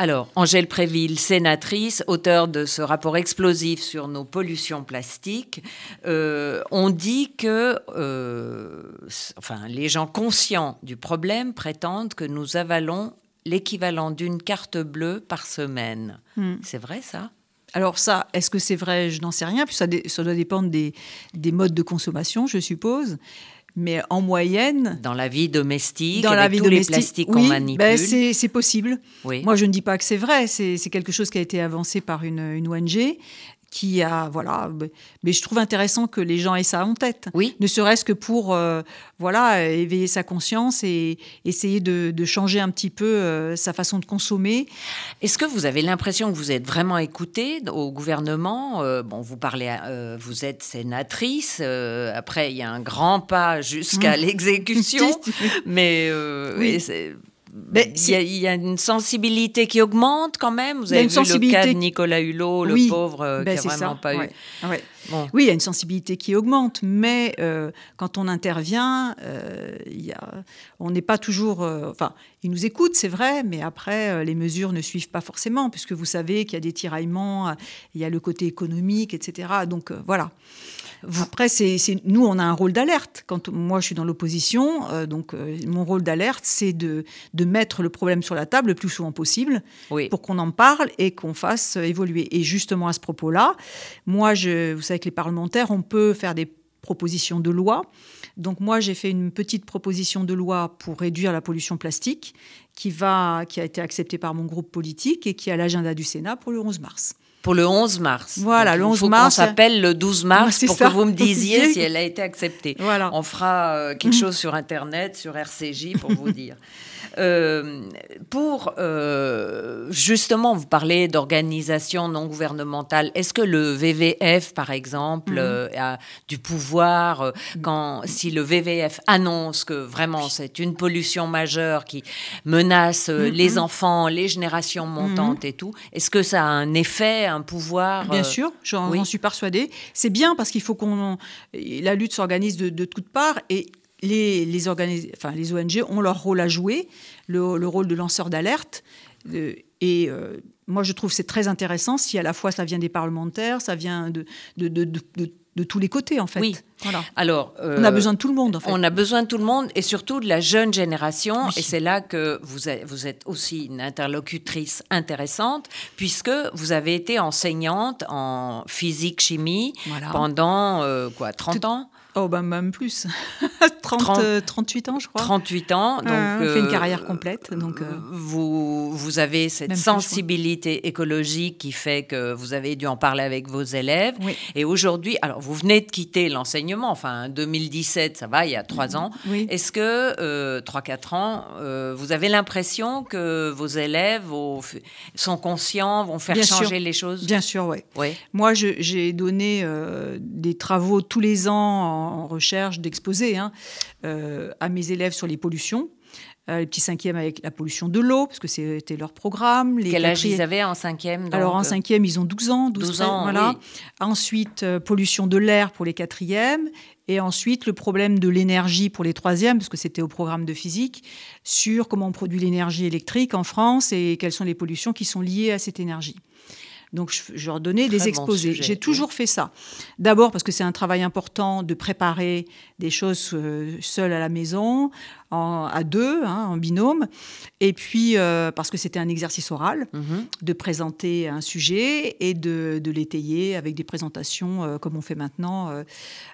Alors, Angèle Préville, sénatrice, auteure de ce rapport explosif sur nos pollutions plastiques, euh, on dit que euh, enfin, les gens conscients du problème prétendent que nous avalons l'équivalent d'une carte bleue par semaine. Hmm. C'est vrai ça? Alors ça, est-ce que c'est vrai? Je n'en sais rien, puis ça, ça doit dépendre des, des modes de consommation, je suppose. Mais en moyenne, Dans la vie domestique, dans la vie tous domestique, les plastiques oui, qu'on manipule. ben, c'est c'est possible. oui. Moi, je ne dis pas que c'est vrai. C'est c'est quelque chose qui a été avancé par une, une ONG qui a voilà mais je trouve intéressant que les gens aient ça en tête Oui. ne serait-ce que pour euh, voilà éveiller sa conscience et essayer de, de changer un petit peu euh, sa façon de consommer Est-ce que vous avez l'impression que vous êtes vraiment écouté au gouvernement Euh, Bon, vous parlez, vous êtes sénatrice. après, il y a un grand pas jusqu'à Mm. l'exécution, mais Oui. Il y, a, il y a une sensibilité qui augmente quand même. Vous avez une vu le cas sensibilité de Nicolas Hulot, le Oui. pauvre, euh, Ben, qui c'est a vraiment ça, pas eu. ouais, ouais. Bon. Oui, il y a une sensibilité qui augmente, mais euh, quand on intervient, euh, il y a, on n'est pas toujours. euh, enfin, ils nous écoutent, c'est vrai, mais après, les mesures ne suivent pas forcément, puisque vous savez qu'il y a des tiraillements, il y a le côté économique, etc. Donc euh, Après, c'est, nous, on a un rôle d'alerte. Quand moi, je suis dans l'opposition, euh, donc euh, mon rôle d'alerte, c'est de, de mettre le problème sur la table le plus souvent possible Oui. pour qu'on en parle et qu'on fasse euh, évoluer. Et justement à ce propos-là, moi, je, vous savez que les parlementaires, on peut faire des propositions de loi. Donc moi, j'ai fait une petite proposition de loi pour réduire la pollution plastique qui, va, qui a été acceptée par mon groupe politique et qui est à l'agenda du Sénat pour le 11 mars. Pour le 11 mars. Voilà, Donc, le il 11 faut mars. qu'on s'appelle le 12 mars pour ça. que vous me disiez si elle a été acceptée. Voilà. On fera euh, quelque chose sur Internet, sur RCJ, pour vous dire. Euh, pour euh, justement, vous parlez d'organisations non gouvernementales. Est-ce que le VVF, par exemple, euh, a du pouvoir quand si le VVF annonce que vraiment c'est une pollution majeure qui menace euh, les enfants, les générations montantes et tout Est-ce que ça a un effet, un pouvoir Bien euh, sûr, j'en oui. suis persuadée. C'est bien parce qu'il faut qu'on. La lutte s'organise de, de toutes parts et les, les, organis- enfin, les ONG ont leur rôle à jouer, le, le rôle de lanceur d'alerte. Euh, Et euh, moi, je trouve c'est très intéressant si à la fois ça vient des parlementaires, ça vient de, de, de, de- de- tous les côtés, en fait. Oui. Voilà. Alors, On a euh, besoin de tout le monde, en fait. On a besoin de tout le monde et surtout de la jeune génération. Oui. Et c'est là que vous êtes, vous êtes aussi une interlocutrice intéressante puisque vous avez été enseignante en physique-chimie Voilà. pendant euh, quoi, 30 ans? Oh, ben même plus. 30, 30, euh, 38 ans, je crois. 38 ans. Donc, Ah, on fait une euh, carrière complète. Donc, euh, vous, vous avez cette plus, sensibilité écologique qui fait que vous avez dû en parler avec vos élèves. Oui. Et aujourd'hui, alors vous venez de quitter l'enseignement, enfin 2017, ça va, il y a trois ans. Oui. Est-ce que, euh, 3-4 ans, euh, vous avez l'impression que vos élèves sont conscients, vont faire Bien sûr. changer les choses? Bien sûr, oui. Moi, j'ai donné des travaux tous les ans en, en recherche d'exposés hein, euh, à mes élèves sur les pollutions. Euh, les petits cinquièmes avec la pollution de l'eau, parce que c'était leur programme. Les Quel âge ils avaient en cinquième donc, Alors en euh, cinquième, ils ont 12 ans. 12, 12 ans, voilà. oui. Ensuite, euh, pollution de l'air pour les quatrièmes. Et ensuite, le problème de l'énergie pour les troisièmes, parce que c'était au programme de physique, sur comment on produit l'énergie électrique en France et quelles sont les pollutions qui sont liées à cette énergie. Donc, je, je leur donnais Très des exposés. J'ai toujours fait ça. D'abord parce que c'est un travail important de préparer des choses euh, seules à la maison, en- à deux, hein, en binôme. Et puis euh, parce que c'était un exercice oral mhm. de présenter un sujet et de, de l'étayer avec des présentations euh, comme on fait maintenant, euh,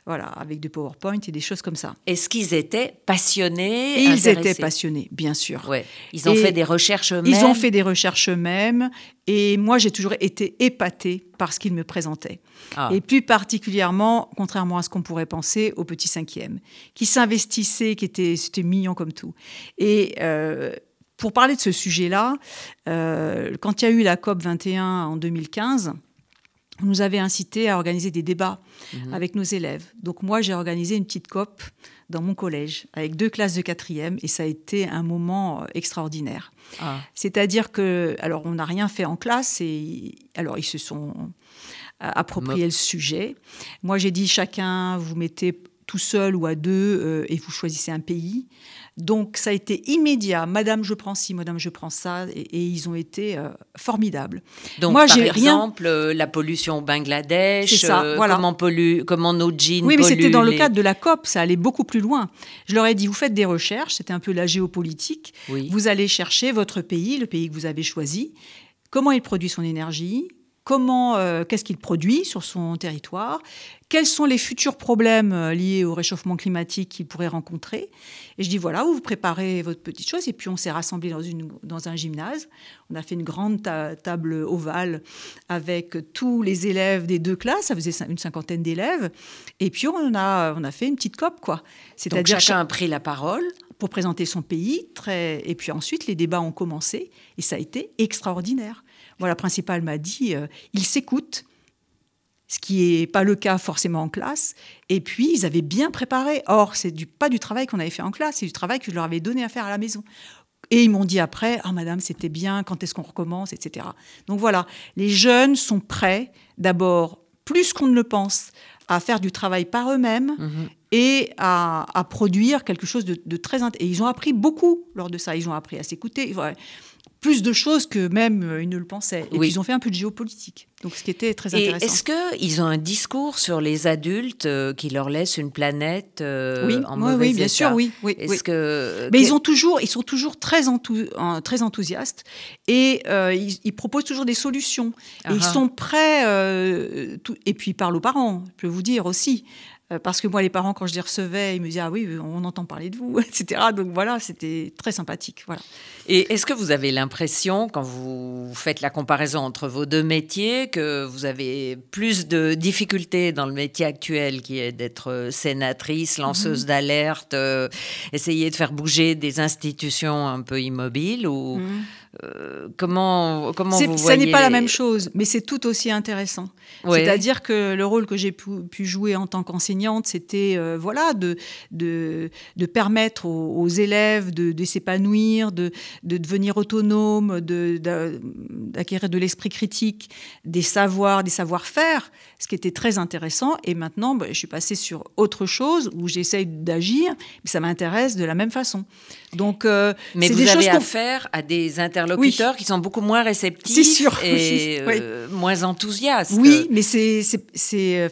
voilà, avec des PowerPoint et des choses comme ça. Est-ce qu'ils étaient passionnés ils étaient passionnés, bien sûr. Ouais. Ils ont Et fait des recherches eux-mêmes Ils ont fait des recherches eux-mêmes et moi j'ai toujours été épatée par ce qu'ils me présentaient. Ah. Et plus particulièrement, contrairement à ce qu'on pourrait penser, aux petits cinquièmes, qui s'investissaient, qui étaient, c'était mignon comme tout. Et euh, pour parler de ce sujet-là, euh, quand il y a eu la COP 21 en 2015, on nous avait incité à organiser des débats Mhm. avec nos élèves. Donc moi, j'ai organisé une petite COP dans mon collège avec deux classes de quatrième et ça a été un moment euh, extraordinaire. Ah. C'est-à-dire que, alors, on n'a rien fait en classe et alors ils se sont euh, approprié le sujet. Moi, j'ai dit chacun, vous mettez tout seul ou à deux euh, et vous choisissez un pays. Donc, ça a été immédiat. Madame, je prends ci, Madame, je prends ça, et, et ils ont été euh, formidables. Donc, Moi, par j'ai rien- exemple, euh, la pollution au Bangladesh, ça, euh, voilà. comment, pollue, comment nos jeans Oui, mais c'était dans le cadre de la COP, ça allait beaucoup plus loin. Je leur ai dit, vous faites des recherches, c'était un peu la géopolitique. Oui. Vous allez chercher votre pays, le pays que vous avez choisi, comment il produit son énergie, comment, euh, qu'est-ce qu'il produit sur son territoire, quels sont les futurs problèmes euh, liés au réchauffement climatique qu'il pourrait rencontrer. Et je dis voilà, vous vous préparez votre petite chose. Et puis on s'est rassemblés dans, une, dans un gymnase. On a fait une grande ta- table ovale avec tous les élèves des deux classes. Ça faisait une cinquantaine d'élèves. Et puis on a, on a fait une petite COP, quoi. C'est-à-dire chacun a pris la parole. pour présenter son pays. Très... Et puis ensuite, les débats ont commencé et ça a été extraordinaire. Voilà, la principale m'a dit, euh, ils s'écoutent, ce qui n'est pas le cas forcément en classe. Et puis, ils avaient bien préparé. Or, c'est du, pas du travail qu'on avait fait en classe, c'est du travail que je leur avais donné à faire à la maison. Et ils m'ont dit après, ah madame, c'était bien, quand est-ce qu'on recommence, etc. Donc voilà, les jeunes sont prêts, d'abord, plus qu'on ne le pense, à faire du travail par eux-mêmes et à, à produire quelque chose de, de très Et ils ont appris beaucoup lors de ça. Ils ont appris à s'écouter. Plus de choses que même euh, ils ne le pensaient. Et Oui. ils ont fait un peu de géopolitique. Donc ce qui était très Et intéressant. est-ce qu'ils ont un discours sur les adultes euh, qui leur laissent une planète euh, oui, en oui, mauvais oui, bien état sûr, oui. oui, Est-ce oui. que Mais ils, ont toujours, ils sont toujours très, enthou- en- très enthousiastes et euh, ils, ils proposent toujours des solutions. Et ils sont prêts, tout- et puis ils parlent aux parents, je peux vous dire aussi. Euh, Parce que moi, les parents, quand je les recevais, ils me disaient Ah oui, on entend parler de vous, etc. Donc voilà, c'était très sympathique. Voilà. Et est-ce que vous avez l'impression, quand vous faites la comparaison entre vos deux métiers, que vous avez plus de difficultés dans le métier actuel, qui est d'être euh, sénatrice, lanceuse Mhm. d'alerte, euh, essayer de faire bouger des institutions un peu immobiles ou euh, comment comment vous ça voyez n'est pas la même chose, mais c'est tout aussi intéressant. Ouais. C'est-à-dire que le rôle que j'ai pu, pu jouer en tant qu'enseignante, c'était euh, voilà de, de, de permettre aux, aux élèves de, de s'épanouir, de, de devenir autonomes, d'acquérir de l'esprit critique, des savoirs, des savoir-faire, ce qui était très intéressant. Et maintenant, bah, je suis passée sur autre chose où j'essaye d'agir, mais ça m'intéresse de la même façon. Donc, euh, Mais c'est vous des avez choses qu'on affaire à des interlocuteurs qui sont beaucoup moins réceptifs sûr, et oui, euh, moins enthousiastes. Oui, mais c'est c'est c'est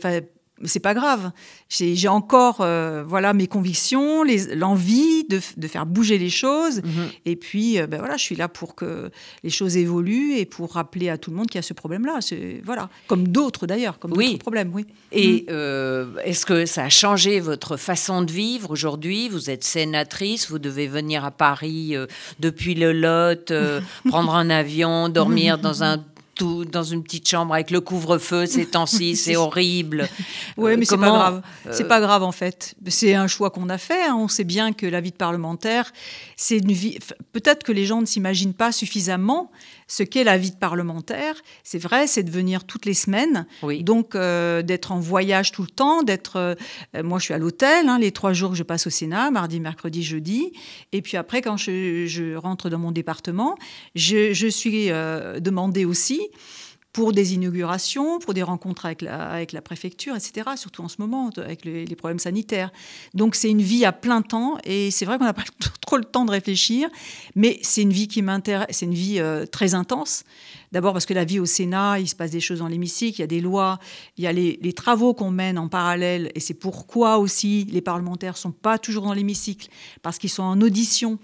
enfin c'est pas grave. J'ai encore euh, voilà mes convictions, l'envie de, faire bouger les choses. Mhm. Et puis euh, ben voilà, je suis là pour que les choses évoluent et pour rappeler à tout le monde qu'il y a ce problème-là. C'est- Voilà, comme d'autres d'ailleurs, comme Oui. d'autres problèmes. Oui. Et euh, est-ce que ça a changé votre façon de vivre aujourd'hui? Vous êtes sénatrice, vous devez venir à Paris depuis le Lot, prendre un avion, dormir dans un tout, dans une petite chambre avec le couvre-feu ces temps-ci, c'est horrible. Oui, Euh, mais c'est pas grave. C'est pas grave en fait. C'est un choix qu'on a fait. hein. On sait bien que la vie de parlementaire, c'est une vie. Peut-être que les gens ne s'imaginent pas suffisamment ce qu'est la vie de parlementaire. C'est vrai, c'est de venir toutes les semaines. Oui. Donc euh, d'être en voyage tout le temps, d'être. euh, moi, je suis à l'hôtel hein, les trois jours que je passe au Sénat, mardi, mercredi, jeudi. Et puis après, quand je, je rentre dans mon département, je, je suis euh, demandée aussi pour des inaugurations, pour des rencontres avec la, avec la préfecture, etc., surtout en ce moment, avec les, les problèmes sanitaires. Donc c'est une vie à plein temps, et c'est vrai qu'on n'a pas trop le temps de réfléchir, mais c'est une vie qui m'intéresse, c'est une vie euh, très intense. D'abord parce que la vie au Sénat, il se passe des choses dans l'hémicycle, il y a des lois, il y a les, les travaux qu'on mène en parallèle, et c'est pourquoi aussi les parlementaires sont pas toujours dans l'hémicycle, parce qu'ils sont en audition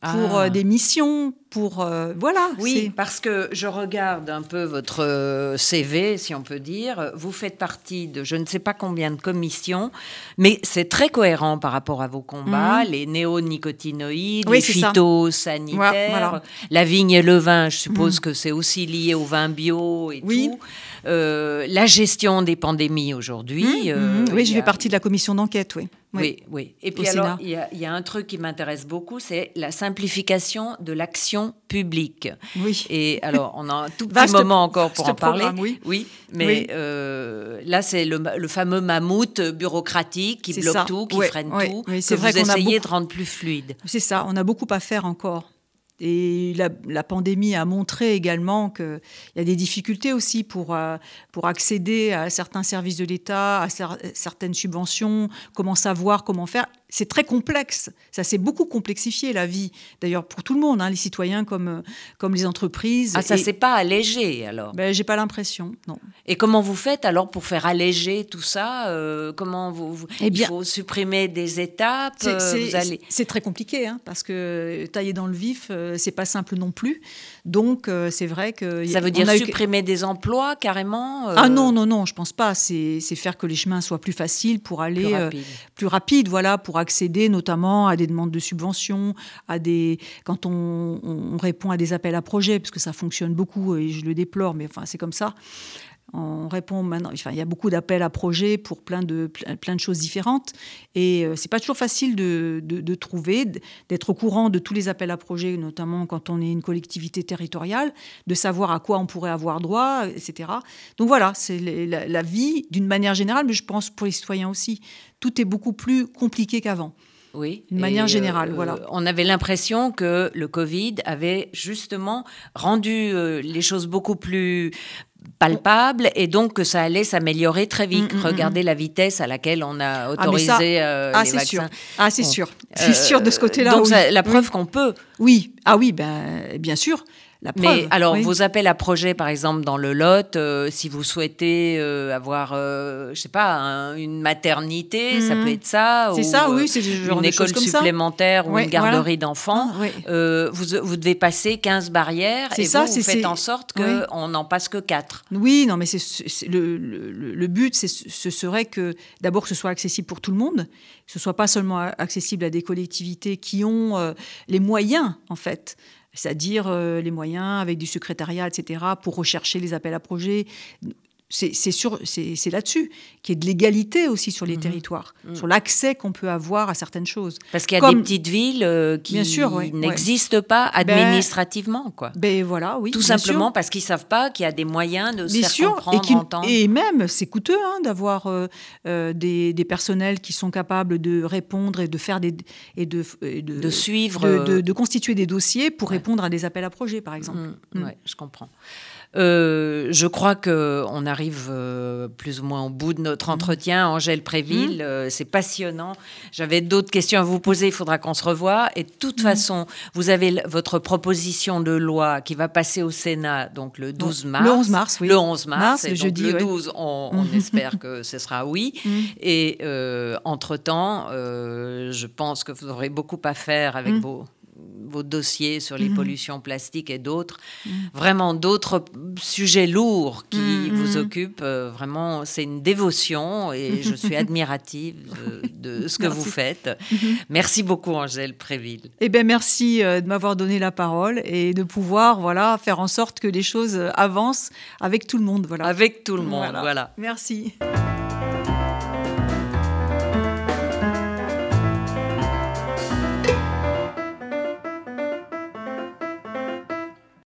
pour Ah. euh, des missions, pour... euh, voilà. Oui, parce que je regarde un peu votre euh, CV, si on peut dire. Vous faites partie de je ne sais pas combien de commissions, mais c'est très cohérent par rapport à vos combats. Les néonicotinoïdes, Mhm. Oui, les c'est ça. phytosanitaires, voilà. la vigne et le vin, je suppose que c'est aussi lié au vin bio et Oui. tout. Euh, la gestion des pandémies aujourd'hui. euh, Mhm. oui, je fais partie de la commission d'enquête, oui. Oui, oui. Et puis Au alors, il y, a, il y a un truc qui m'intéresse beaucoup, c'est la simplification de l'action publique. Oui. Et alors, on a un tout petit Vaste- moment encore pour en parler. programme, oui. mais Oui. euh, là, c'est le, le fameux mammouth bureaucratique qui bloque ça. tout, qui freine tout, oui, que c'est vrai vous qu'on a essayez beaucoup- de rendre plus fluide. C'est ça, on a beaucoup à faire encore. Et la, pandémie a montré également qu'il y a des difficultés aussi pour, euh, pour accéder à certains services de l'État, à cer- certaines subventions, comment savoir, comment faire. C'est très complexe. Ça s'est beaucoup complexifié la vie. D'ailleurs, pour tout le monde, hein, les citoyens comme, comme les entreprises. Ah, ça s'est pas allégé alors? ben, j'ai pas l'impression, non. Et comment vous faites alors pour faire alléger tout ça euh, Comment vous, vous- Eh bien- il faut supprimer des étapes C'est- euh, allez... très compliqué, hein, parce que tailler dans le vif, euh, c'est pas simple non plus. Donc, euh, c'est vrai que. Ça veut dire a eu- supprimer des emplois carrément euh, Ah non, non, non, je pense pas. C'est faire que les chemins soient plus faciles pour aller plus euh, rapide. plus rapide, voilà, pour accéder notamment à des demandes de subventions, quand on, on répond à des appels à projets, parce que ça fonctionne beaucoup et je le déplore, mais enfin c'est comme ça. On répond maintenant, enfin il y a beaucoup d'appels à projets pour plein de plein, de choses différentes et euh, c'est pas toujours facile de, de, de trouver, d'être au courant de tous les appels à projets, notamment quand on est une collectivité territoriale, de savoir à quoi on pourrait avoir droit, etc. Donc voilà, c'est la, la vie d'une manière générale, mais je pense pour les citoyens aussi. Tout est beaucoup plus compliqué qu'avant. Oui. D'une manière Et, générale, voilà. On avait l'impression que le Covid avait justement rendu euh, les choses beaucoup plus palpables et donc que ça allait s'améliorer très vite. Mm, mm, mm, Regardez la vitesse à laquelle on a Ah, autorisé ça- euh, Ah, les c'est sûr. Ah, c'est Bon. sûr. C'est sûr de ce Euh, côté-là. Donc oui. ça- la Oui. preuve qu'on peut. Oui. Ah oui, ben, bien sûr. La preuve. Mais alors, oui. vos appels à projets, par exemple, dans le Lot, euh, si vous souhaitez euh, avoir, euh, je sais pas, un- une maternité, ça Mhm. peut être ça. C'est ça, euh, oui, c'est une école ça. supplémentaire ou Ouais, une garderie voilà. d'enfants. Ah, vous, vous devez passer 15 barrières et ça, vous, vous faites en sorte oui. qu'on n'en passe que 4. Oui, non, mais c'est le, le- le but, ce serait que d'abord que ce soit accessible pour tout le monde, que ce soit pas seulement accessible à des collectivités qui ont les moyens, en fait, c'est-à-dire euh, les moyens avec du secrétariat, etc., pour rechercher les appels à projets. C'est là-dessus qu'il y ait de l'égalité aussi sur les Mhm. territoires, sur l'accès qu'on peut avoir à certaines choses. Parce qu'il y a Comme- des petites villes euh, qui oui, n'existent pas administrativement, quoi. Ben voilà, oui. Tout sûr. simplement parce qu'ils savent pas qu'il y a des moyens de se Bien faire sûr, comprendre, et, qui- entendre. et même c'est coûteux hein, d'avoir euh, euh, des, des personnels qui sont capables de répondre et de faire des et de et de, De suivre, de, de- de constituer des dossiers pour Ouais. répondre à des appels à projets par exemple. Mm, Mm. ouais, je comprends. Euh, je crois que on arrive euh, plus ou moins au bout de notre Mm. entretien. Angèle Préville, euh, c'est passionnant. J'avais d'autres questions à vous poser. Il faudra qu'on se revoie. Et de toute façon, vous avez votre proposition de loi qui va passer au Sénat, donc le 12 mars. Le 11 mars, oui. Le 11 mars. Mars, et le jeudi, Le ouais. 12, on, espère que ce sera oui. Et entre-temps, je pense que vous aurez beaucoup à faire avec vos, vos dossiers sur les Mhm. pollutions plastiques et d'autres. Vraiment d'autres sujets lourds qui Mhm. vous occupent. Euh, vraiment, c'est une dévotion et je suis admirative de, de ce que vous faites. Merci beaucoup, Angèle Préville. Eh ben merci euh, de m'avoir donné la parole et de pouvoir voilà faire en sorte que les choses avancent avec tout le monde voilà. Avec tout le monde, voilà. Merci.